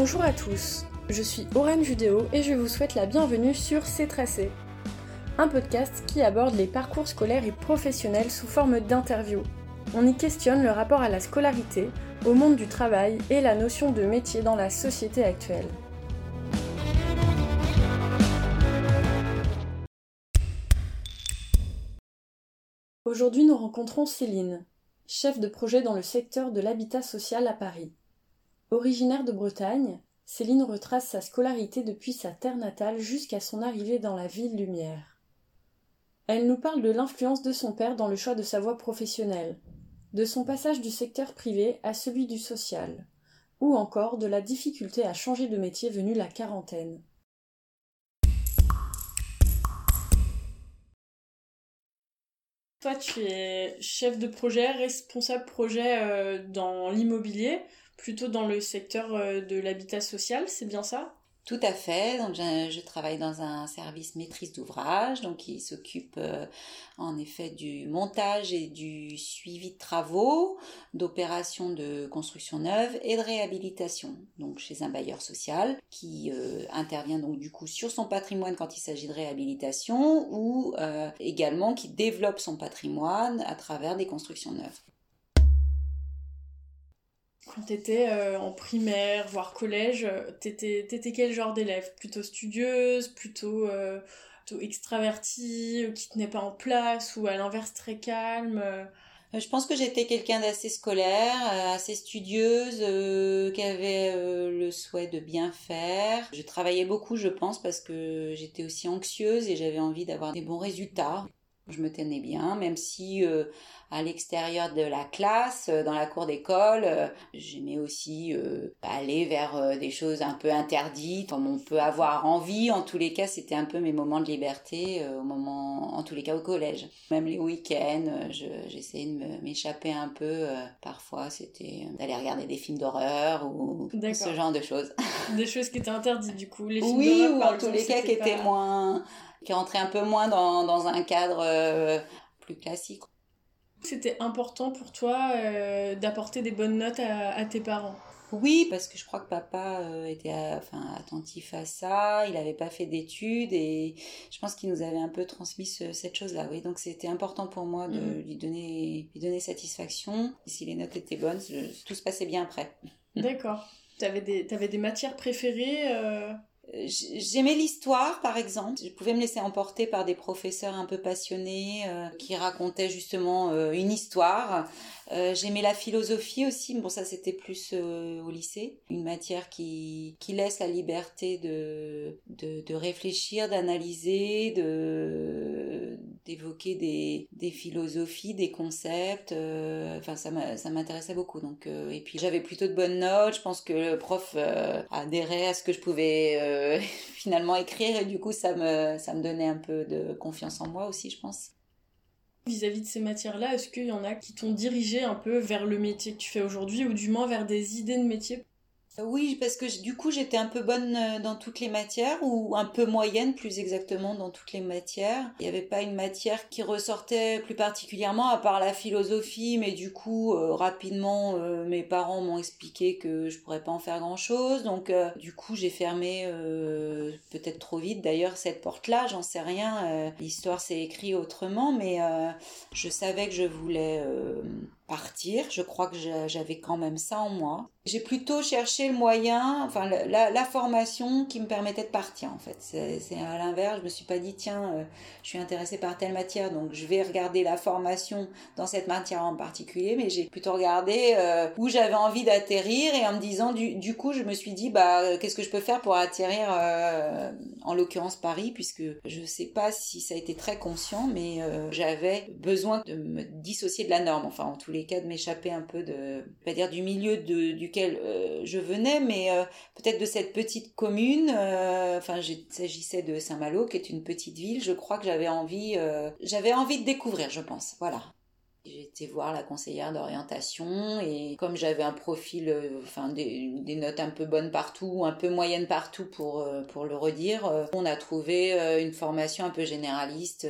Bonjour à tous, je suis Aurène Judéo et je vous souhaite la bienvenue sur C'est Tracé, un podcast qui aborde les parcours scolaires et professionnels sous forme d'interviews. On y questionne le rapport à la scolarité, au monde du travail et la notion de métier dans la société actuelle. Aujourd'hui, nous rencontrons Céline, chef de projet dans le secteur de l'habitat social à Paris. Originaire de Bretagne, Céline retrace sa scolarité depuis sa terre natale jusqu'à son arrivée dans la ville lumière. Elle nous parle de l'influence de son père dans le choix de sa voie professionnelle, de son passage du secteur privé à celui du social, ou encore de la difficulté à changer de métier venue la quarantaine. Toi, tu es chef de projet, responsable projet euh, dans l'immobilier, plutôt dans le secteur euh, de l'habitat social, c'est bien ça? Tout à fait. Donc, je, travaille dans un service maîtrise d'ouvrage, donc qui s'occupe euh, en effet du montage et du suivi de travaux, d'opérations de construction neuve et de réhabilitation. Donc, chez un bailleur social qui euh, intervient donc du coup sur son patrimoine quand il s'agit de réhabilitation ou également qui développe son patrimoine à travers des constructions neuves quand tu étais euh, en primaire, voire collège, euh, t'étais, étais quel genre d'élève? Plutôt studieuse, plutôt, euh, plutôt extravertie, qui tenait pas en place, ou à l'inverse très calme je pense que j'étais quelqu'un d'assez scolaire, assez studieuse, qui avait le souhait de bien faire. Je travaillais beaucoup, je pense, parce que j'étais aussi anxieuse et j'avais envie d'avoir des bons résultats. Je me tenais bien, même si à l'extérieur de la classe, euh, dans la cour d'école. Euh, j'aimais aussi euh, aller vers des choses un peu interdites, comme on peut avoir envie. En tous les cas, c'était un peu mes moments de liberté, au moment, en tous les cas au collège. Même les week-ends, j'essayais de m'échapper un peu. parfois, c'était d'aller regarder des films d'horreur ou ce genre de choses. Des choses qui étaient interdites, du coup. Les films oui, ou en tous les cas qui étaient moins qui rentraient un peu moins dans, dans un cadre plus classique. C'était important pour toi euh, d'apporter des bonnes notes à, tes parents? Oui, parce que je crois que papa euh, était enfin, attentif à ça, il n'avait pas fait d'études et je pense qu'il nous avait un peu transmis cette chose-là. Oui, donc c'était important pour moi de mhm. lui, donner, lui donner satisfaction. Et si les notes étaient bonnes, tout se passait bien après. D'accord. Tu avais, des matières préférées euh, J'aimais l'histoire, par exemple. Je pouvais me laisser emporter par des professeurs un peu passionnés euh, qui racontaient justement euh, une histoire. Euh, j'aimais la philosophie aussi. Bon, ça c'était plus au lycée. Une matière qui, qui laisse la liberté de, de, de réfléchir, d'analyser, de d'évoquer des, des philosophies, des concepts. Enfin, ça m'intéressait beaucoup. Donc, et puis j'avais plutôt de bonnes notes. Je pense que le prof adhérait à ce que je pouvais finalement écrire et du coup ça me, ça me donnait un peu de confiance en moi aussi je pense. Vis-à-vis de ces matières-là, est-ce qu'il y en a qui t'ont dirigé un peu vers le métier que tu fais aujourd'hui ou du moins vers des idées de métier? Oui, parce que du coup j'étais un peu bonne euh, dans toutes les matières, ou un peu moyenne plus exactement dans toutes les matières. Il n'y avait pas une matière qui ressortait plus particulièrement, à part la philosophie, mais du coup euh, rapidement euh, mes parents m'ont expliqué que je pourrais pas en faire grand-chose, donc du coup j'ai fermé peut-être trop vite d'ailleurs cette porte-là, j'en sais rien. L'histoire s'est écrite autrement, mais je savais que je voulais partir. Je crois que j'avais quand même ça en moi. J'ai plutôt cherché le moyen, enfin la, formation qui me permettait de partir en fait. C'est à l'inverse, je me suis pas dit tiens, euh, je suis intéressée par telle matière donc je vais regarder la formation dans cette matière en particulier, mais j'ai plutôt regardé euh, où j'avais envie d'atterrir et en me disant du, coup je me suis dit bah qu'est-ce que je peux faire pour atterrir euh, en l'occurrence Paris puisque je sais pas si ça a été très conscient mais j'avais besoin de me dissocier de la norme enfin en tous les cas de m'échapper un peu de, pas dire du milieu de, duquel euh, je venais, mais euh, peut-être de cette petite commune. Euh, enfin, il s'agissait de Saint-Malo, qui est une petite ville. Je crois que j'avais envie, j'avais envie de découvrir, je pense. Voilà. J'ai été voir la conseillère d'orientation et comme j'avais un profil, enfin des, des, notes un peu bonnes partout, un peu moyennes partout pour, pour le redire, on a trouvé une formation un peu généraliste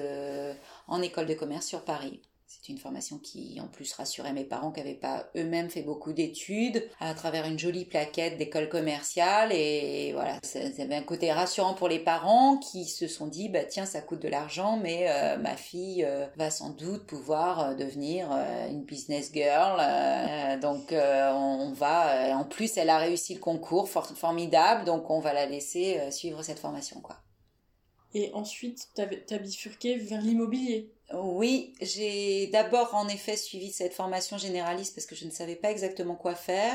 en école de commerce sur Paris C'est une formation qui, en plus, rassurait mes parents qui n'avaient pas eux-mêmes fait beaucoup d'études, à travers une jolie plaquette d'école commerciale. Et voilà, ça, avait un côté rassurant pour les parents qui se sont dit, bah tiens, ça coûte de l'argent, mais euh, ma fille euh, va sans doute pouvoir euh, devenir une business girl. donc on, va, en plus, elle a réussi le concours, formidable, donc on va la laisser suivre cette formation, quoi. Et ensuite, tu as bifurqué vers l'immobilier. Oui, j'ai d'abord en effet suivi cette formation généraliste parce que je ne savais pas exactement quoi faire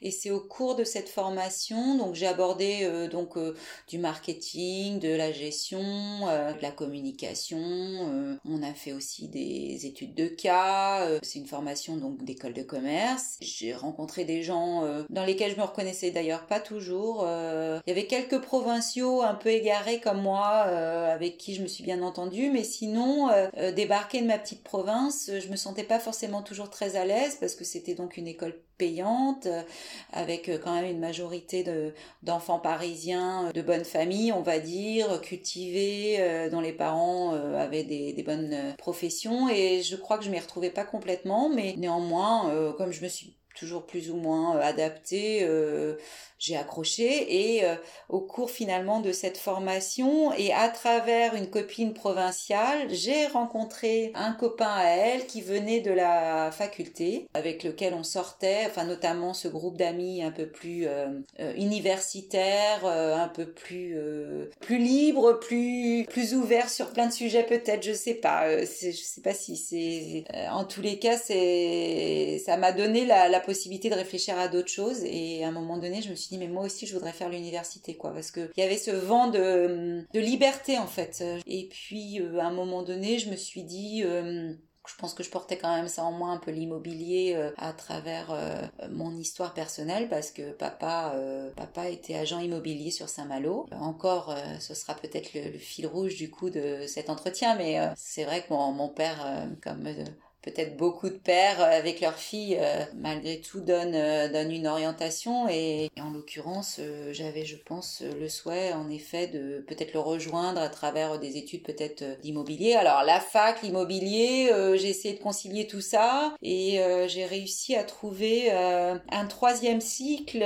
et c'est au cours de cette formation donc j'ai abordé euh, donc euh, du marketing, de la gestion, euh, de la communication, on a fait aussi des études de cas, c'est une formation donc d'école de commerce. J'ai rencontré des gens dans lesquels je me reconnaissais d'ailleurs pas toujours. Il y avait quelques provinciaux un peu égarés comme moi avec qui je me suis bien entendue mais sinon débarquer de ma petite province, je me sentais pas forcément toujours très à l'aise parce que c'était donc une école payante euh, avec euh, quand même une majorité de d'enfants parisiens euh, de bonne famille, on va dire, cultivés, dont les parents avaient des, des bonnes professions. Et je crois que je m'y retrouvais pas complètement, mais néanmoins, comme je me suis toujours plus ou moins adaptée, j'ai accroché et euh, au cours finalement de cette formation et à travers une copine provinciale, j'ai rencontré un copain à elle qui venait de la faculté avec lequel on sortait, enfin notamment ce groupe d'amis un peu plus euh, euh, universitaire, un peu plus plus libre, plus plus ouvert sur plein de sujets peut-être, je sais pas, je sais pas si c'est en tous les cas c'est ça m'a donné la, la possibilité de réfléchir à d'autres choses et à un moment donné je me suis mais moi aussi je voudrais faire l'université quoi parce que il y avait ce vent de, de liberté en fait et puis euh, à un moment donné je me suis dit euh, je pense que je portais quand même ça en moi un peu l'immobilier euh, à travers mon histoire personnelle parce que papa papa était agent immobilier sur Saint-Malo. Encore ce sera peut-être le, fil rouge du coup de cet entretien mais c'est vrai que mon, mon père comme peut-être beaucoup de pères euh, avec leurs filles euh, malgré tout donnent, euh, donnent une orientation. Et, en l'occurrence j'avais je pense le souhait en effet de peut-être le rejoindre à travers des études peut-être d'immobilier. Alors la fac l'immobilier j'ai essayé de concilier tout ça. Et j'ai réussi à trouver un troisième cycle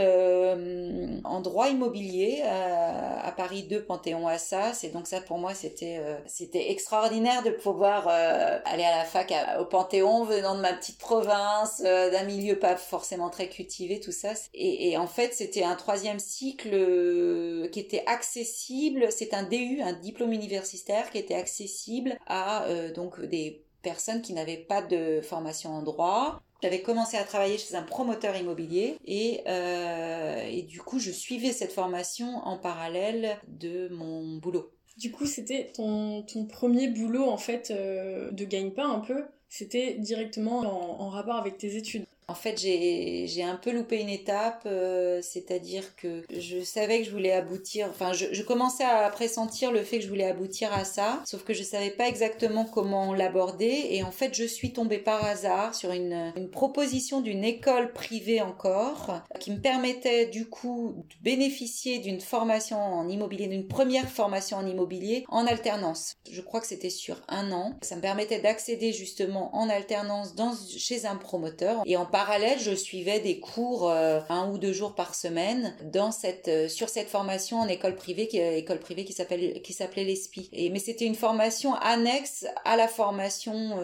en droit immobilier à Paris 2 Panthéon Assas. Et donc ça pour moi c'était c'était extraordinaire de pouvoir aller à la fac au Panthéon Panthéon, venant de ma petite province, euh, d'un milieu pas forcément très cultivé, tout ça. Et, en fait, c'était un troisième cycle euh, qui était accessible. C'est un DU, un diplôme universitaire qui était accessible à euh, donc des personnes qui n'avaient pas de formation en droit. J'avais commencé à travailler chez un promoteur immobilier et, et du coup je suivais cette formation en parallèle de mon boulot. Du coup, c'était ton, ton, premier boulot en fait de gagne-pain un peu? C'était directement en, rapport avec tes études. En fait, j'ai un peu loupé une étape, euh, c'est-à-dire que je savais que je voulais aboutir, enfin, je, commençais à pressentir le fait que je voulais aboutir à ça, sauf que je savais pas exactement comment l'aborder, et en fait, je suis tombée par hasard sur une, une proposition d'une école privée encore, qui me permettait du coup de bénéficier d'une formation en immobilier, d'une première formation en immobilier en alternance. Je crois que c'était sur un an. Ça me permettait d'accéder justement en alternance dans, chez un promoteur, et parallèle, je suivais des cours euh, un ou deux jours par semaine euh, sur cette formation en école privée, qui, euh, s'appelait l'ESPI. Et, mais c'était une formation annexe à la formation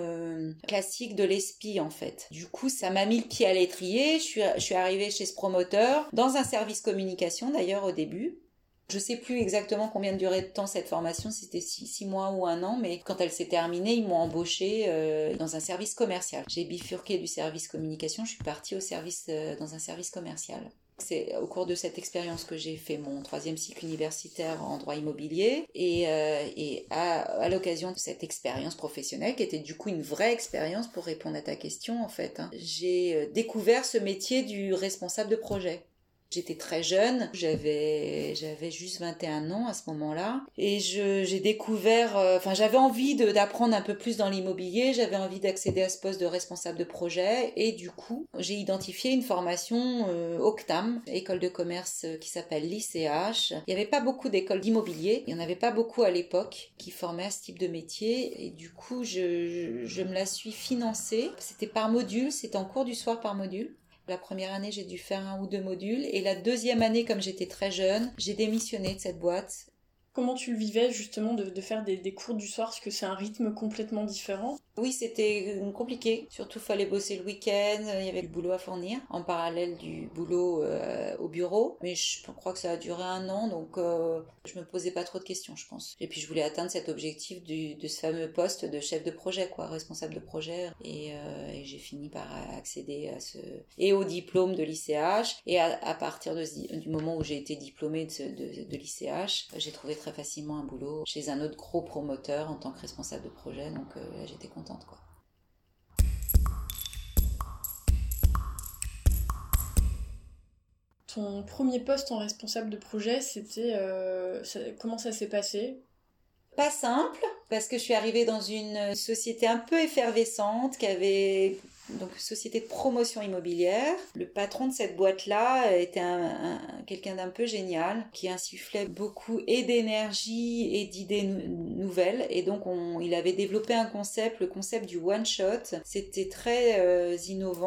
classique de l'ESPI, en fait. Du coup, ça m'a mis le pied à l'étrier. Je suis arrivée chez ce promoteur, dans un service communication d'ailleurs au début. Je sais plus exactement combien de durée de temps cette formation, c'était six, mois ou un an, mais quand elle s'est terminée, ils m'ont embauché euh, dans un service commercial. J'ai bifurqué du service communication, je suis partie au service euh, dans un service commercial. C'est au cours de cette expérience que j'ai fait mon troisième cycle universitaire en droit immobilier et, euh, à, l'occasion de cette expérience professionnelle qui était du coup une vraie expérience pour répondre à ta question en fait, hein, j'ai découvert ce métier du responsable de projet J'étais très jeune, j'avais j'avais juste 21 ans à ce moment-là et j'ai découvert euh, enfin j'avais envie d'apprendre un peu plus dans l'immobilier, j'avais envie d'accéder à ce poste de responsable de projet et du coup, j'ai identifié une formation euh, Octam, école de commerce euh, qui s'appelle l'ICH. Il n'y avait pas beaucoup d'écoles d'immobilier, il n'y en avait pas beaucoup à l'époque qui formaient à ce type de métier et du coup, je, je me la suis financée. C'était par module, c'était en cours du soir par module. La première année, j'ai dû faire un ou deux modules. Et la deuxième année, comme j'étais très jeune, j'ai démissionné de cette boîte. Comment tu le vivais justement de, faire des, cours du soir? Parce que c'est un rythme complètement différent. Oui, c'était compliqué. Surtout, fallait bosser le week-end. Il y avait du boulot à fournir en parallèle du boulot euh, au bureau. Mais je crois que ça a duré un an, donc euh, je me posais pas trop de questions, je pense. Et puis, je voulais atteindre cet objectif de ce fameux poste de chef de projet, quoi, responsable de projet. Et, euh, j'ai fini par accéder à ce et au diplôme de l'ICH. Et à, partir du moment où j'ai été diplômée de, l'ICH, j'ai trouvé très facilement un boulot chez un autre gros promoteur en tant que responsable de projet. Donc, j'étais contente ton premier poste en responsable de projet, c'était euh, comment ça s'est passé? Pas simple, parce que je suis arrivée dans une société un peu effervescente qui avait donc société de promotion immobilière. Le patron de cette boîte-là était un, quelqu'un d'un peu génial qui insufflait beaucoup et d'énergie et d'idées nouvelles et donc on, il avait développé un concept, le concept du one shot. C'était très euh, innovant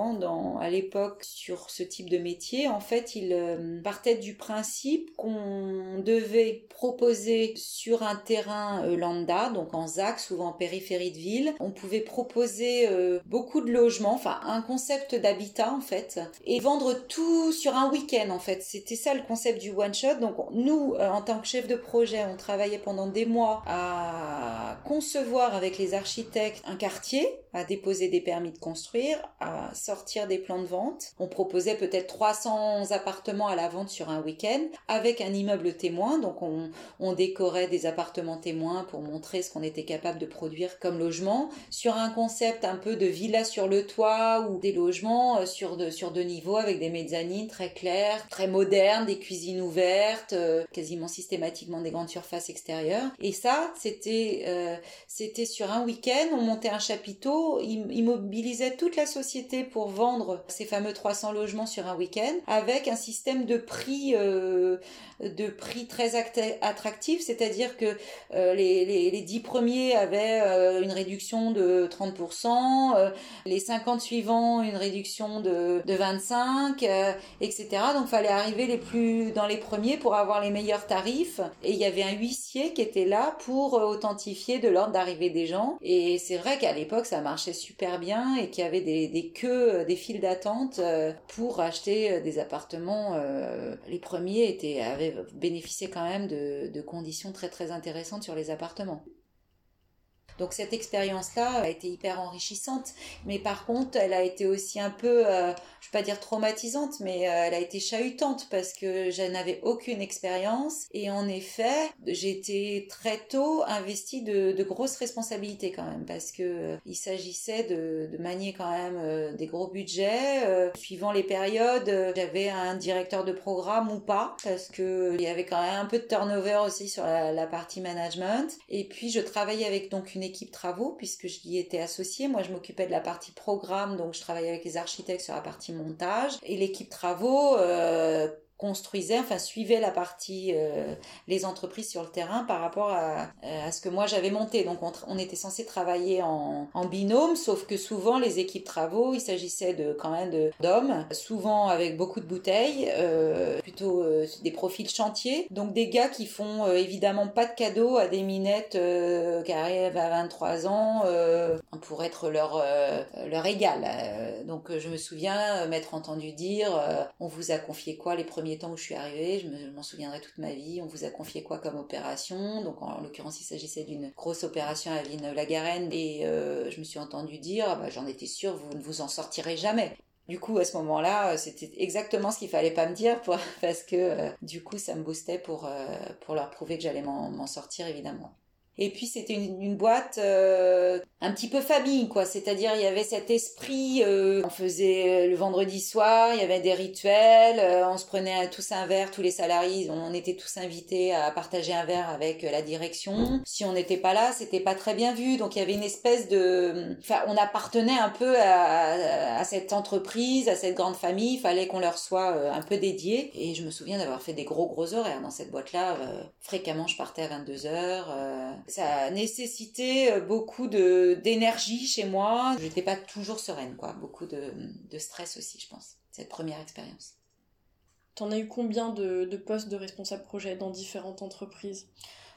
à l'époque sur ce type de métier. En fait, il euh, partait du principe qu'on devait proposer sur un terrain euh, lambda, donc en ZAC, souvent en périphérie de ville, on pouvait proposer beaucoup de logements enfin un concept d'habitat en fait, et vendre tout sur un week-end en fait. C'était ça le concept du one shot. Donc nous, euh, en tant que chef de projet, on travaillait pendant des mois à concevoir avec les architectes un quartier, à déposer des permis de construire, à sortir des plans de vente. On proposait peut-être 300 appartements à la vente sur un week-end avec un immeuble témoin. Donc on, on décorait des appartements témoins pour montrer ce qu'on était capable de produire comme logement sur un concept un peu de villa sur le toit ou des logements euh, sur, sur deux niveaux avec des mezzanines très claires, très modernes, des cuisines ouvertes, euh, quasiment systématiquement des grandes surfaces extérieures. Et ça, c'était euh, c'était sur un week-end, on montait un chapiteau, immobilisait toute la société pour vendre ces fameux 300 logements sur un week-end avec un système de prix de prix très attractif, c'est-à-dire que les, les, les 10 premiers avaient une réduction de 30%, les 50 suivant une réduction de, de 25, euh, etc. Donc fallait arriver les plus dans les premiers pour avoir les meilleurs tarifs. Et il y avait un huissier qui était là pour euh, authentifier de l'ordre d'arrivée des gens. Et c'est vrai qu'à l'époque ça marchait super bien et qu'il y avait des, des queues, euh, des files d'attente pour acheter des appartements. Les premiers étaient, avaient bénéficié quand même de, de conditions très très intéressantes sur les appartements. Donc cette expérience-là a été hyper enrichissante, mais par contre, elle a été aussi un peu, euh, je vais pas dire traumatisante, mais euh, elle a été chahutante parce que je n'avais aucune expérience et en effet, j'ai été très tôt investie de, de, grosses responsabilités quand même parce que euh, il s'agissait de, de, manier quand même des gros budgets. suivant les périodes, j'avais un directeur de programme ou pas parce que il y avait quand même un peu de turnover aussi sur la partie management. Et puis je travaillais avec donc une équipe travaux puisque j'y étais associée. Moi, je m'occupais de la partie programme, donc je travaillais avec les architectes sur la partie montage. Et l'équipe travaux euh, construisait, enfin suivait la partie euh, les entreprises sur le terrain par rapport à, à ce que moi j'avais monté. Donc on, on, était censé travailler en, en, binôme, sauf que souvent les équipes travaux, il s'agissait de quand même d'hommes, souvent avec beaucoup de bouteilles, euh, plutôt euh, des profils chantiers. Donc des gars qui font euh, évidemment pas de cadeaux à des minettes euh, qui arrivent à 23 ans pour être leur leur égal. donc je me souviens m'être entendu dire on vous a confié quoi les premiers temps où je suis arrivée, je m'en souviendrai toute ma vie. On vous a confié quoi comme opération? Donc en, l'occurrence, il s'agissait d'une grosse opération à Ville-la-Garenne et euh, je me suis entendu dire, ah bah, j'en étais sûre, vous ne vous en sortirez jamais. Du coup, à ce moment-là, c'était exactement ce qu'il fallait pas me dire parce que euh, du coup, ça me boostait euh, pour leur prouver que j'allais m'en sortir, évidemment. Et puis c'était une, boîte euh, un petit peu famille, quoi. C'est-à-dire il y avait cet esprit. Euh, on faisait le vendredi soir, il y avait des rituels. Euh, on se prenait tous un verre, tous les salariés. On était tous invités à partager un verre avec la direction. Si on n'était pas là, c'était pas très bien vu. Donc il y avait une espèce de. Enfin, on appartenait un peu à, à cette entreprise, à cette grande famille. Il fallait qu'on leur soit un peu dédié. Et je me souviens d'avoir fait des gros gros horaires dans cette boîte-là. fréquemment, je partais à 22 heures ça a nécessité euh, beaucoup de d'énergie chez moi. J'étais pas toujours sereine, quoi. Beaucoup de, de stress aussi, je pense. Cette première expérience. T'en as eu combien de, de, postes de responsable projet dans différentes entreprises?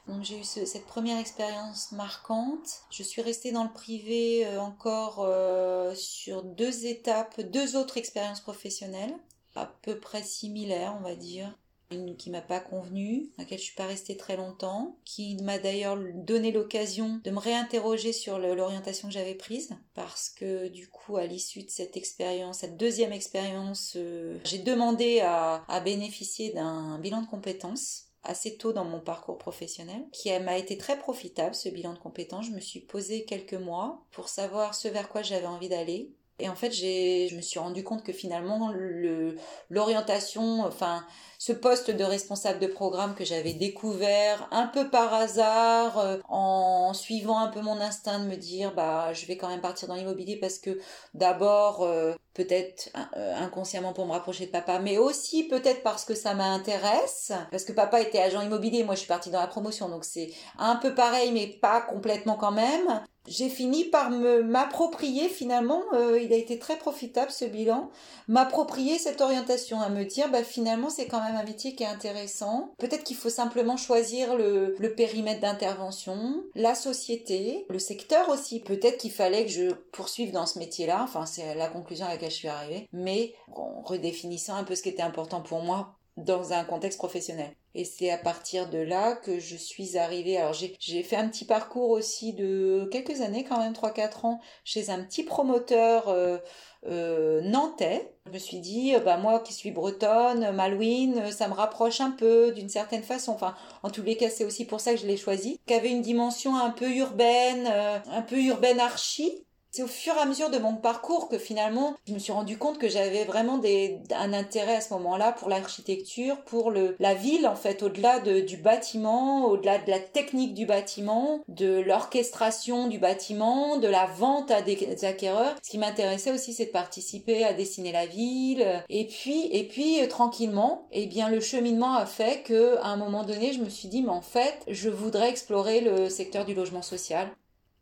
Donc j'ai eu cette première expérience marquante. Je suis restée dans le privé euh, encore euh, sur deux étapes, deux autres expériences professionnelles, à peu près similaires, on va dire une qui m'a pas convenu, à laquelle je suis pas restée très longtemps, qui m'a d'ailleurs donné l'occasion de me réinterroger sur l'orientation que j'avais prise, parce que du coup, à l'issue de cette expérience, cette deuxième expérience, euh, j'ai demandé à, bénéficier d'un bilan de compétences assez tôt dans mon parcours professionnel, qui m'a été très profitable, ce bilan de compétences. Je me suis posé quelques mois pour savoir ce vers quoi j'avais envie d'aller. Et en fait, je me suis rendu compte que finalement, le, l'orientation, enfin, ce poste de responsable de programme que j'avais découvert un peu par hasard, euh, en suivant un peu mon instinct de me dire, bah, je vais quand même partir dans l'immobilier parce que d'abord, euh, peut-être euh, inconsciemment pour me rapprocher de papa, mais aussi peut-être parce que ça m'intéresse, parce que papa était agent immobilier, moi je suis partie dans la promotion, donc c'est un peu pareil, mais pas complètement quand même. J'ai fini par me m'approprier finalement il a été très profitable ce bilan m'approprier cette orientation à me dire bah finalement c'est quand même un métier qui est intéressant. Peut-être qu'il faut simplement choisir le, le périmètre d'intervention la société le secteur aussi. Peut-être qu'il fallait que je poursuive dans ce métier là enfin c'est la conclusion à laquelle je suis arrivée. Mais en redéfinissant un peu ce qui était important pour moi dans un contexte professionnel. Et c'est à partir de là que je suis arrivée. Alors j'ai fait un petit parcours aussi de quelques années, quand même 3-4 ans, chez un petit promoteur euh, euh, nantais. Je me suis dit, euh, bah moi qui suis bretonne, Malouine, ça me rapproche un peu d'une certaine façon. Enfin, en tous les cas, c'est aussi pour ça que je l'ai choisi. Qui avait une dimension un peu urbaine, un peu urbaine archi, c'est au fur et à mesure de mon parcours que finalement, je me suis rendu compte que j'avais vraiment des, un intérêt à ce moment-là pour l'architecture, pour le, la ville en fait, au-delà de, du bâtiment, au-delà de la technique du bâtiment, de l'orchestration du bâtiment, de la vente à des, acquéreurs. Ce qui m'intéressait aussi, c'est de participer à dessiner la ville. Et puis, et puis tranquillement, eh bien le cheminement a fait que à un moment donné, je me suis dit, mais en fait, je voudrais explorer le secteur du logement social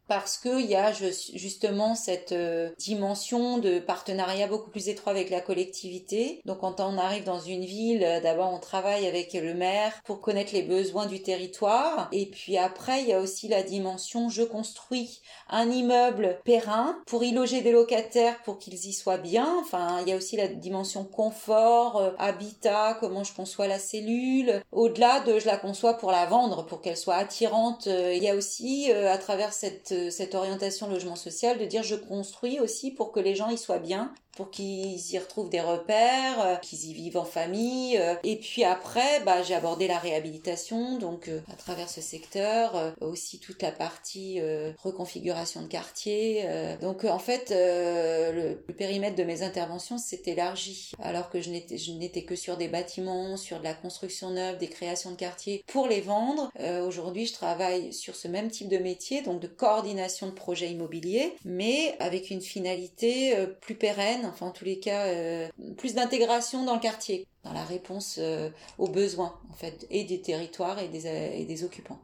parce qu'il y a justement cette euh, dimension de partenariat beaucoup plus étroit avec la collectivité. Donc quand on arrive dans une ville, euh, d'abord on travaille avec le maire pour connaître les besoins du territoire. Et puis après, il y a aussi la dimension je construis un immeuble périn pour y loger des locataires pour qu'ils y soient bien. Enfin, il y a aussi la dimension confort, euh, habitat, comment je conçois la cellule. Au-delà de je la conçois pour la vendre, pour qu'elle soit attirante. Il y a aussi à travers cette cette orientation logement social, de dire je construis aussi pour que les gens y soient bien, pour qu'ils y retrouvent des repères, euh, qu'ils y vivent en famille. Euh. Et puis après, bah, j'ai abordé la réhabilitation, donc euh, à travers ce secteur, aussi toute la partie reconfiguration de quartier. donc en fait, le, périmètre de mes interventions s'est élargi, alors que je n'étais que sur des bâtiments, sur de la construction neuve, des créations de quartiers pour les vendre. Aujourd'hui, je travaille sur ce même type de métier, donc de coordination de projets immobiliers, mais avec une finalité plus pérenne enfin en tous les cas, euh, plus d'intégration dans le quartier, dans la réponse euh, aux besoins en fait, et des territoires et des, et des occupants.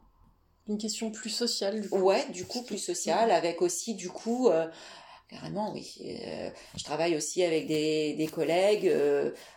Une question plus sociale du coup. Ouais, du coup plus sociale, avec aussi du coup euh, Carrément, oui. je travaille aussi avec des, des collègues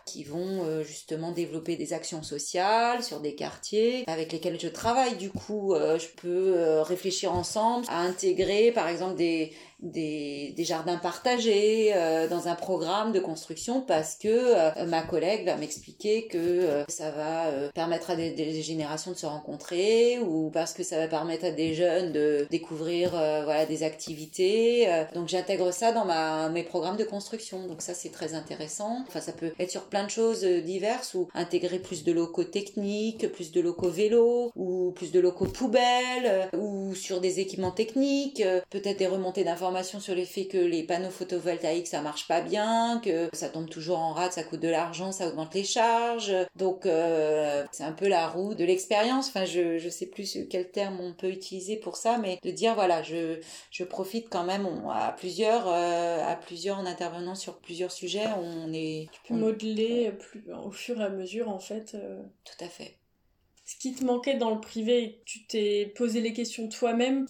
qui vont justement développer des actions sociales sur des quartiers avec lesquels je travaille. Du coup, je peux réfléchir ensemble à intégrer, par exemple, des, des, des jardins partagés euh, dans un programme de construction parce que euh, ma collègue va m'expliquer que euh, ça va permettre à des, des, générations de se rencontrer ou parce que ça va permettre à des jeunes de découvrir voilà des activités donc j'intègre ça dans ma mes programmes de construction. Donc ça c'est très intéressant. Enfin ça peut être sur plein de choses diverses ou intégrer plus de locaux techniques plus de locaux vélos ou plus de locaux poubelles ou sur des équipements techniques, euh, peut-être des remontées d'informations sur le fait que les panneaux photovoltaïques ça marche pas bien, que ça tombe toujours en rade, ça coûte de l'argent, ça augmente les charges. Donc euh, c'est un peu la roue de l'expérience. Enfin, je je sais plus quel terme on peut utiliser pour ça, mais de dire voilà, je je profite quand même à plusieurs euh, à plusieurs en intervenant sur plusieurs sujets, on est tu peux modeler plus au fur et à mesure en fait. Tout à fait ce qui te manquait dans le privé, tu t'es posé les questions toi-même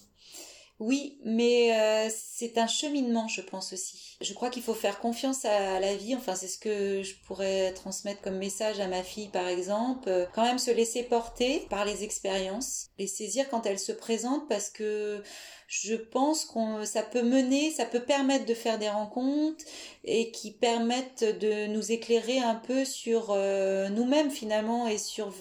oui, mais euh, c'est un cheminement, je pense aussi. Je crois qu'il faut faire confiance à la vie. Enfin, c'est ce que je pourrais transmettre comme message à ma fille, par exemple. Euh, quand même se laisser porter par les expériences, les saisir quand elles se présentent, parce que je pense qu'on ça peut mener, ça peut permettre de faire des rencontres et qui permettent de nous éclairer un peu sur euh, nous-mêmes finalement et sur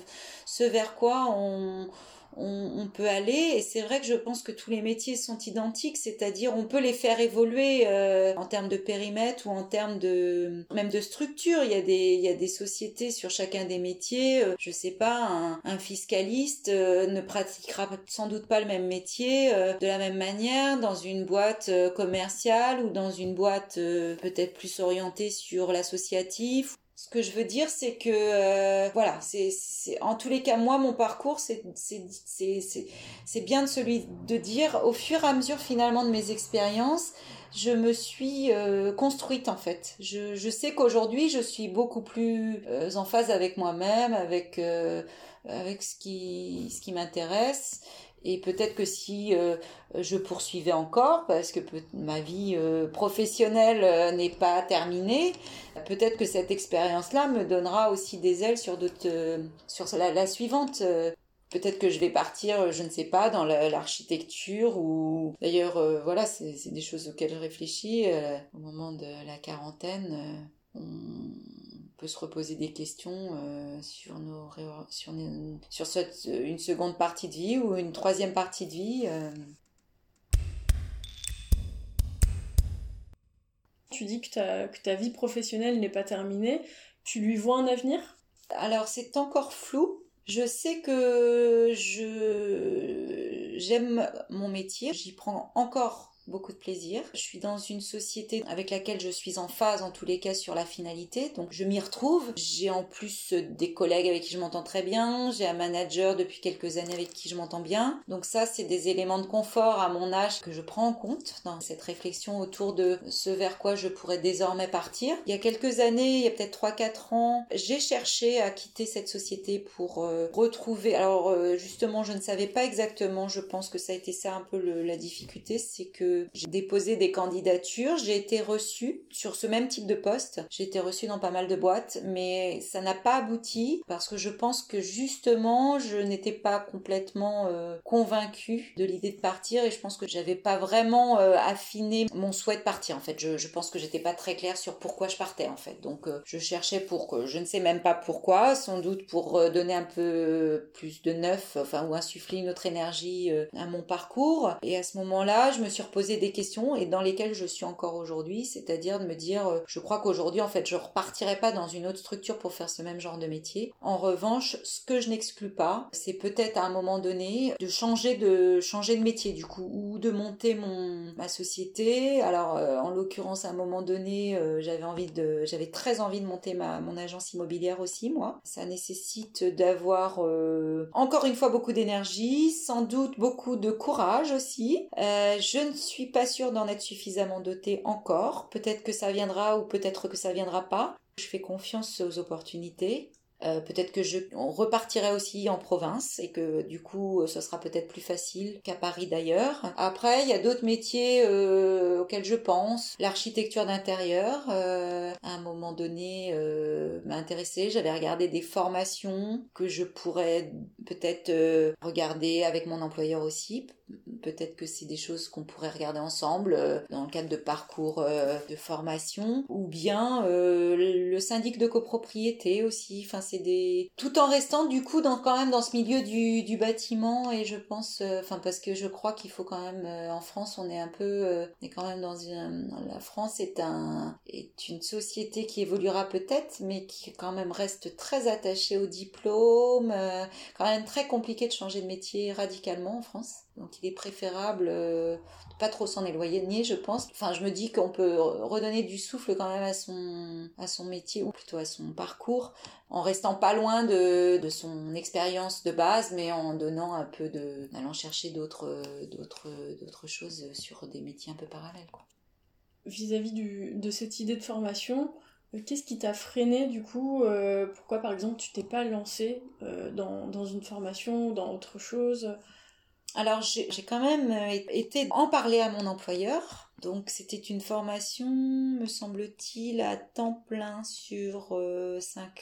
ce vers quoi on, on, peut aller. Et c'est vrai que je pense que tous les métiers sont identiques, c'est-à-dire on peut les faire évoluer euh, en termes de périmètre ou en termes de même de structure. Il y a des il y a des sociétés sur chacun des métiers. Euh, je sais pas, un, fiscaliste euh, ne pratiquera sans doute pas le même métier de la même manière dans une boîte commerciale ou dans une boîte peut-être plus orientée sur l'associatif ce que je veux dire, c'est que euh, voilà, c'est en tous les cas moi mon parcours, c'est c'est bien de celui de dire au fur et à mesure finalement de mes expériences, je me suis euh, construite en fait. Je, je sais qu'aujourd'hui je suis beaucoup plus euh, en phase avec moi-même, avec avec ce qui ce qui m'intéresse et peut-être que si euh, je poursuivais encore, parce que ma vie euh, professionnelle euh, n'est pas terminée, peut-être que cette expérience-là me donnera aussi des ailes sur sur la, suivante. Peut-être que je vais partir, je ne sais pas, dans l'architecture ou d'ailleurs, voilà, c'est des choses auxquelles je réfléchis au moment de la quarantaine. Peut se reposer des questions euh, sur nos sur, sur cette, une seconde partie de vie ou une troisième partie de vie. Euh. Tu dis que ta, que ta vie professionnelle n'est pas terminée. Tu lui vois un avenir? Alors c'est encore flou. Je sais que je j'aime mon métier. J'y prends encore beaucoup de plaisir. Je suis dans une société avec laquelle je suis en phase en tous les cas sur la finalité, donc je m'y retrouve. J'ai en plus des collègues avec qui je m'entends très bien, j'ai un manager depuis quelques années avec qui je m'entends bien. Donc ça, c'est des éléments de confort à mon âge que je prends en compte dans cette réflexion autour de ce vers quoi je pourrais désormais partir. Il y a quelques années, il y a peut-être 3-4 ans, j'ai cherché à quitter cette société pour euh, retrouver... Alors euh, justement, je ne savais pas exactement, je pense que ça a été ça un peu la difficulté, c'est que j'ai déposé des candidatures, j'ai été reçue sur ce même type de poste. J'ai été reçue dans pas mal de boîtes, mais ça n'a pas abouti parce que je pense que justement, je n'étais pas complètement euh, convaincue de l'idée de partir et je pense que j'avais pas vraiment euh, affiné mon souhait de partir en fait. Je, pense que j'étais pas très claire sur pourquoi je partais en fait. Donc euh, je cherchais pour que je ne sais même pas pourquoi, sans doute pour donner un peu plus de neuf, enfin ou insuffler une autre énergie à mon parcours. Et à ce moment-là, je me suis reposée des questions et dans lesquelles je suis encore aujourd'hui, c'est-à-dire de me dire, euh, je crois qu'aujourd'hui, en fait, je repartirai pas dans une autre structure pour faire ce même genre de métier. En revanche, ce que je n'exclus pas, c'est peut-être à un moment donné de changer de changer de métier du coup ou de monter mon ma société. Alors, euh, en l'occurrence, à un moment donné, euh, j'avais envie de, j'avais très envie de monter ma mon agence immobilière aussi, moi. Ça nécessite d'avoir encore une fois beaucoup d'énergie, sans doute beaucoup de courage aussi. je ne suis suis pas sûre d'en être suffisamment dotée encore. Peut-être que ça viendra ou peut-être que ça viendra pas. Je fais confiance aux opportunités. Euh, peut-être que je repartirai aussi en province et que du coup ce sera peut-être plus facile qu'à Paris d'ailleurs. Après il y a d'autres métiers euh, auxquels je pense. L'architecture d'intérieur euh, à un moment donné m'a intéressée. J'avais regardé des formations que je pourrais peut-être regarder avec mon employeur aussi peut-être que c'est des choses qu'on pourrait regarder ensemble euh, dans le cadre de parcours euh, de formation ou bien euh, le syndic de copropriété aussi tout en restant du coup quand même dans ce milieu du, bâtiment et je pense enfin parce que je crois qu'il faut quand même en France on est un peu on est quand même dans une la France est un est une société qui évoluera peut-être mais qui quand même reste très attachée au diplôme quand même très compliqué de changer de métier radicalement en France Donc il est préférable de pas trop s'en éloigner, je pense. Enfin, je me dis qu'on peut redonner du souffle quand même à son, son métier, ou plutôt à son parcours, en restant pas loin de, de son expérience de base, mais en donnant un peu de, allant chercher d'autres, d'autres, d'autres choses sur des métiers un peu parallèles. Vis-à-vis de cette idée de formation, euh, Qu'est-ce qui t'a freiné du coup euh, Pourquoi par exemple tu t'es pas lancé euh, dans, dans, une formation ou dans autre chose? Alors j'ai quand même été en parler à mon employeur donc c'était une formation, me semble-t-il, à temps plein sur 5 euh,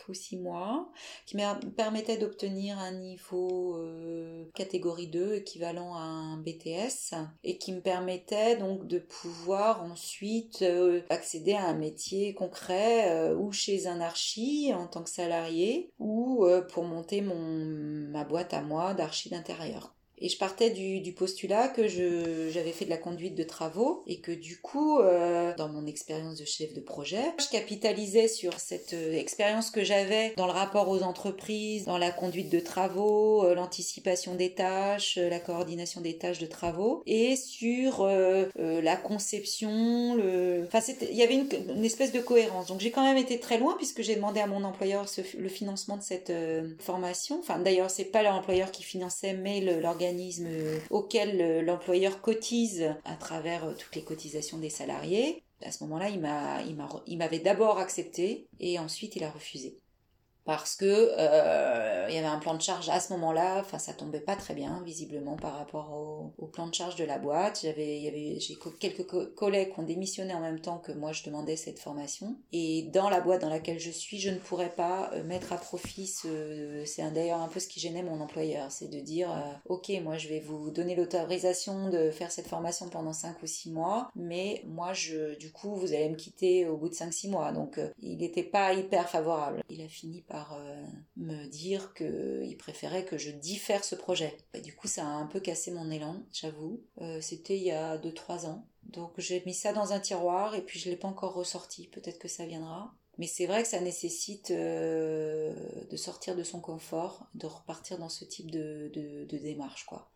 ou 6 mois, qui me permettait d'obtenir un niveau euh, catégorie 2 équivalent à un BTS, et qui me permettait donc de pouvoir ensuite euh, accéder à un métier concret ou chez un archi en tant que salarié, ou pour monter mon, ma boîte à moi d'archi d'intérieur. Et je partais du, du postulat que j'avais fait de la conduite de travaux et que du coup, euh, dans mon expérience de chef de projet, je capitalisais sur cette euh, expérience que j'avais dans le rapport aux entreprises, dans la conduite de travaux, euh, l'anticipation des tâches, la coordination des tâches de travaux et sur la conception. Le... Enfin, il y avait une, une, espèce de cohérence. Donc j'ai quand même été très loin puisque j'ai demandé à mon employeur ce, le financement de cette formation. Enfin, d'ailleurs, c'est pas l'employeur qui finançait, mais l'organisation euh, auquel euh, l'employeur cotise à travers euh, toutes les cotisations des salariés. À ce moment-là, il m'avait d'abord accepté et ensuite il a refusé parce que euh, il y avait un plan de charge à ce moment-là, enfin ça tombait pas très bien visiblement par rapport au, plan de charge de la boîte. J'avais, y avait, j'ai quelques collègues qui ont démissionné en même temps que moi je demandais cette formation. Et dans la boîte dans laquelle je suis, je ne pourrais pas euh, mettre à profit ce, c'est d'ailleurs un peu ce qui gênait mon employeur, c'est de dire, euh, ok, moi je vais vous donner l'autorisation de faire cette formation pendant 5 ou 6 mois, mais moi je, du coup vous allez me quitter au bout de 5-6 mois. Donc il n'était pas hyper favorable. Il a fini par euh, me dire qu'il préférait que je diffère ce projet. du coup, ça a un peu cassé mon élan, j'avoue. Euh, c'était il y a 2-3 ans. Donc j'ai mis ça dans un tiroir et puis je l'ai pas encore ressorti. Peut-être que ça viendra. Mais c'est vrai que ça nécessite euh, de sortir de son confort, de repartir dans ce type de, de démarche, quoi.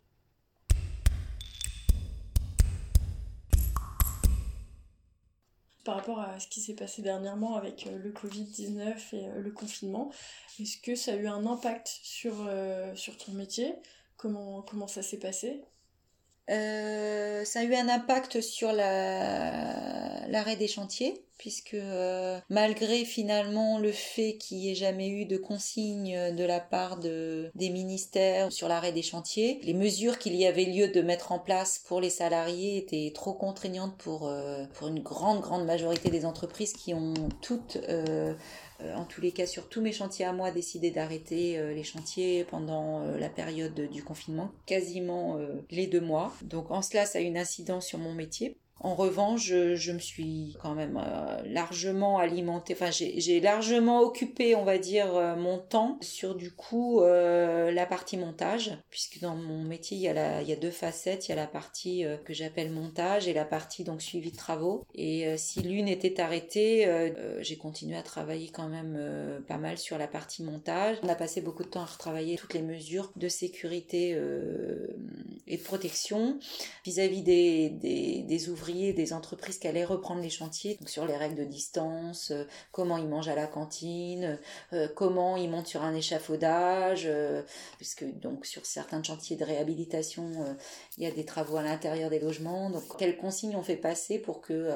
Par rapport à ce qui s'est passé dernièrement avec euh, le Covid-19 et euh, le confinement. Est-ce que ça a eu un impact sur, euh, sur ton métier? Comment, comment ça s'est passé? Ça a eu un impact sur l'arrêt des chantiers puisque euh, malgré finalement le fait qu'il n'y ait jamais eu de consigne de la part de, des ministères sur l'arrêt des chantiers, les mesures qu'il y avait lieu de mettre en place pour les salariés étaient trop contraignantes pour, euh, une grande, grande majorité des entreprises qui ont toutes... Euh, en tous les cas sur tous mes chantiers à moi décidé d'arrêter les chantiers pendant la période du confinement, quasiment les deux mois. Donc en cela, ça a une incidence sur mon métier. En revanche, je, me suis quand même euh, largement alimentée, enfin j'ai largement occupé, on va dire, euh, mon temps sur du coup euh, la partie montage, puisque dans mon métier il y a, deux facettes, il y a la partie que j'appelle montage et la partie donc suivi de travaux. Et si l'une était arrêtée, j'ai continué à travailler quand même pas mal sur la partie montage. On a passé beaucoup de temps à retravailler toutes les mesures de sécurité et de protection vis-à-vis des ouvriers des entreprises qui allaient reprendre les chantiers, sur les règles de distance, euh, comment ils mangent à la cantine, euh, comment ils montent sur un échafaudage, euh, puisque donc sur certains chantiers de réhabilitation, il y a des travaux à l'intérieur des logements. Donc quelles consignes on fait passer pour que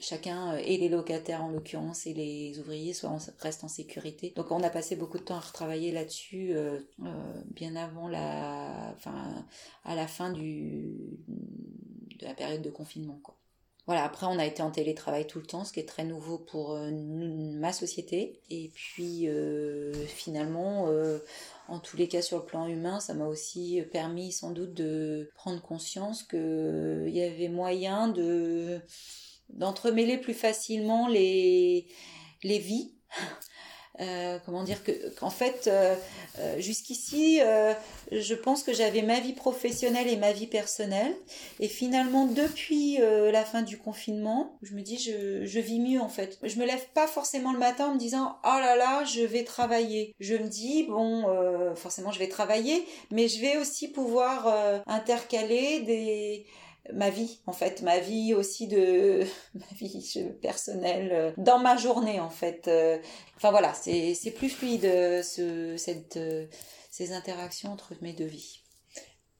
chacun et les locataires en l'occurrence et les ouvriers soient restent en sécurité. Donc on a passé beaucoup de temps à retravailler là-dessus bien avant la, enfin à la fin du de la période de confinement. Quoi. Voilà, après on a été en télétravail tout le temps, ce qui est très nouveau pour euh, ma société. Et puis euh, finalement, euh, en tous les cas sur le plan humain, ça m'a aussi permis sans doute de prendre conscience qu'il y avait moyen de d'entremêler plus facilement les, les vies. comment dire que qu'en fait jusqu'ici je pense que j'avais ma vie professionnelle et ma vie personnelle. Et finalement, depuis euh, la fin du confinement, je me dis, je, je, vis mieux en fait. Je me lève pas forcément le matin en me disant, oh là là, je vais travailler. Je me dis, bon, euh, forcément, je vais travailler, mais je vais aussi pouvoir euh, intercaler des ma vie en fait ma vie aussi de ma vie personnelle dans ma journée en fait enfin voilà c'est c'est plus fluide ce cette ces interactions entre mes deux vies.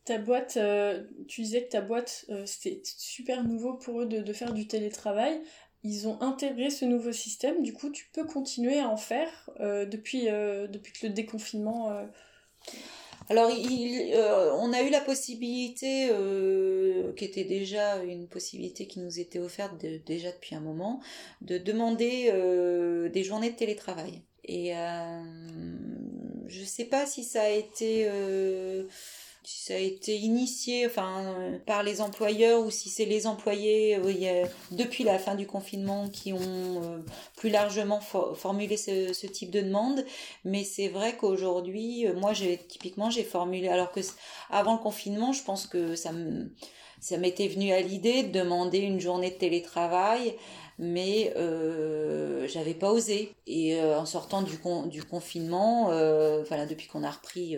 Ta boîte, euh, tu disais que ta boîte, euh, c'était super nouveau pour eux de, faire du télétravail. Ils ont intégré ce nouveau système, du coup tu peux continuer à en faire euh, depuis, depuis que le déconfinement... Alors, on a eu la possibilité, qui était déjà une possibilité qui nous était offerte déjà depuis un moment, de demander des journées de télétravail. Et je sais pas si ça a été euh, si ça a été initié enfin par les employeurs ou si c'est les employés euh, depuis la fin du confinement qui ont euh, plus largement formulé ce, type de demande. Mais c'est vrai qu'aujourd'hui moi typiquement j'ai formulé alors que avant le confinement je pense que ça ça m'était venu à l'idée de demander une journée de télétravail mais euh, j'avais pas osé. Et euh, en sortant du, du confinement, euh, voilà, depuis qu'on a repris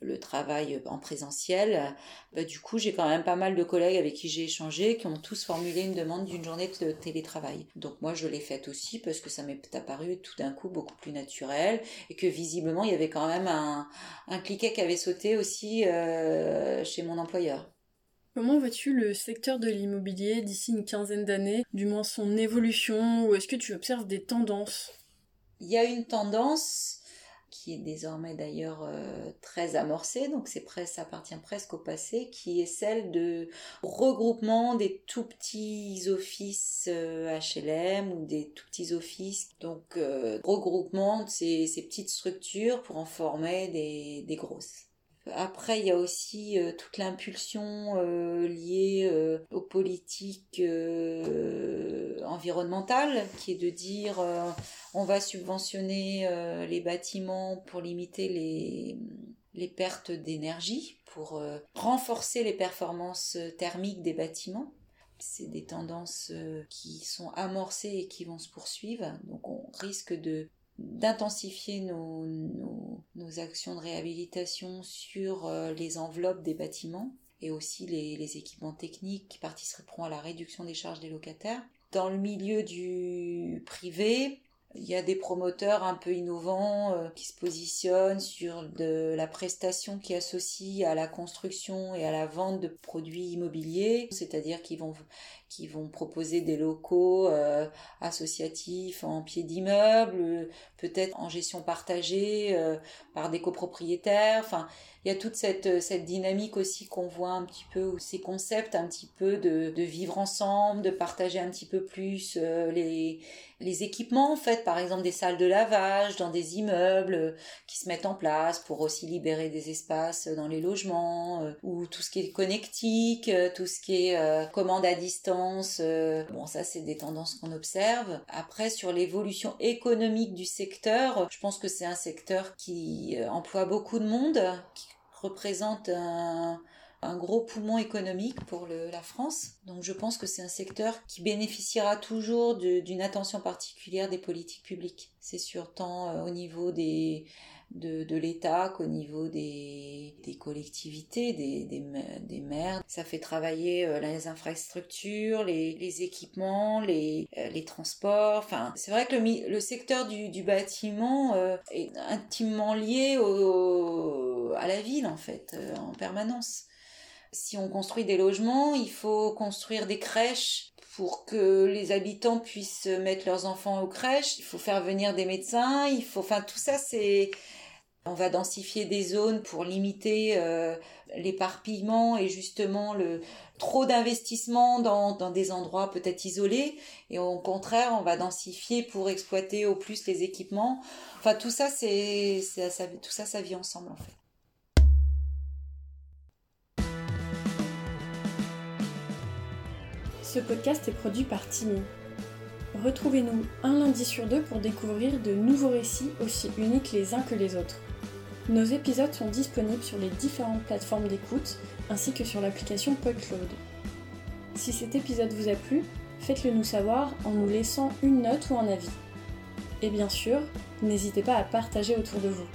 le travail en présentiel, bah, du coup, j'ai quand même pas mal de collègues avec qui j'ai échangé qui ont tous formulé une demande d'une journée de télétravail. Donc moi, je l'ai faite aussi parce que ça m'est apparu tout d'un coup beaucoup plus naturel et que visiblement, il y avait quand même un, un cliquet qui avait sauté aussi chez mon employeur. Comment vois-tu le secteur de l'immobilier d'ici une quinzaine d'années, du moins son évolution, ou est-ce que tu observes des tendances? Il y a une tendance qui est désormais d'ailleurs euh, très amorcée, donc c'est ça appartient presque au passé, qui est celle de regroupement des tout petits offices HLM euh, ou des tout petits offices, donc euh, regroupement de ces, petites structures pour en former des grosses. Après, il y a aussi euh, toute l'impulsion euh, liée euh, aux politiques environnementales, qui est de dire on va subventionner les bâtiments pour limiter les, les pertes d'énergie, pour renforcer les performances thermiques des bâtiments. C'est des tendances qui sont amorcées et qui vont se poursuivre. Donc on risque de d'intensifier nos, nos, actions de réhabilitation sur euh, les enveloppes des bâtiments et aussi les, équipements techniques qui participeront à la réduction des charges des locataires. Dans le milieu du privé, il y a des promoteurs un peu innovants euh, qui se positionnent sur de la prestation qui associe à la construction et à la vente de produits immobiliers, c'est-à-dire qu'ils vont qui vont proposer des locaux euh, associatifs en pied d'immeuble, peut-être en gestion partagée euh, par des copropriétaires. Enfin, il y a toute cette, cette dynamique aussi qu'on voit un petit peu, ces concepts un petit peu de, vivre ensemble, de partager un petit peu plus les les équipements en fait par exemple des salles de lavage dans des immeubles euh, qui se mettent en place pour aussi libérer des espaces dans les logements euh, ou tout ce qui est connectique euh, tout ce qui est commande à distance bon ça c'est des tendances qu'on observe après sur l'évolution économique du secteur je pense que c'est un secteur qui emploie beaucoup de monde qui représente un un gros poumon économique pour la France. Donc je pense que c'est un secteur qui bénéficiera toujours d'une attention particulière des politiques publiques. C'est sûr, tant euh, au niveau des, de, l'État qu'au niveau des, collectivités, des, des, maires. Ça fait travailler euh, les infrastructures, les, équipements, les, euh, les transports. Enfin, c'est vrai que le, secteur du, bâtiment est intimement lié au, à la ville, en fait, en permanence si on construit des logements, il faut construire des crèches pour que les habitants puissent mettre leurs enfants aux crèches. Il faut faire venir des médecins. Il faut, enfin, tout ça, c'est, on va densifier des zones pour limiter euh, l'éparpillement et justement le trop d'investissement dans, des endroits peut-être isolés. Et au contraire, on va densifier pour exploiter au plus les équipements. Enfin, tout ça, c'est, ça, tout ça, ça vit ensemble en fait. Ce podcast est produit par Timmy. Retrouvez-nous un lundi sur deux pour découvrir de nouveaux récits aussi uniques les uns que les autres. Nos épisodes sont disponibles sur les différentes plateformes d'écoute ainsi que sur l'application PodCloud. Si cet épisode vous a plu, faites-le nous savoir en nous laissant une note ou un avis. Et bien sûr, n'hésitez pas à partager autour de vous.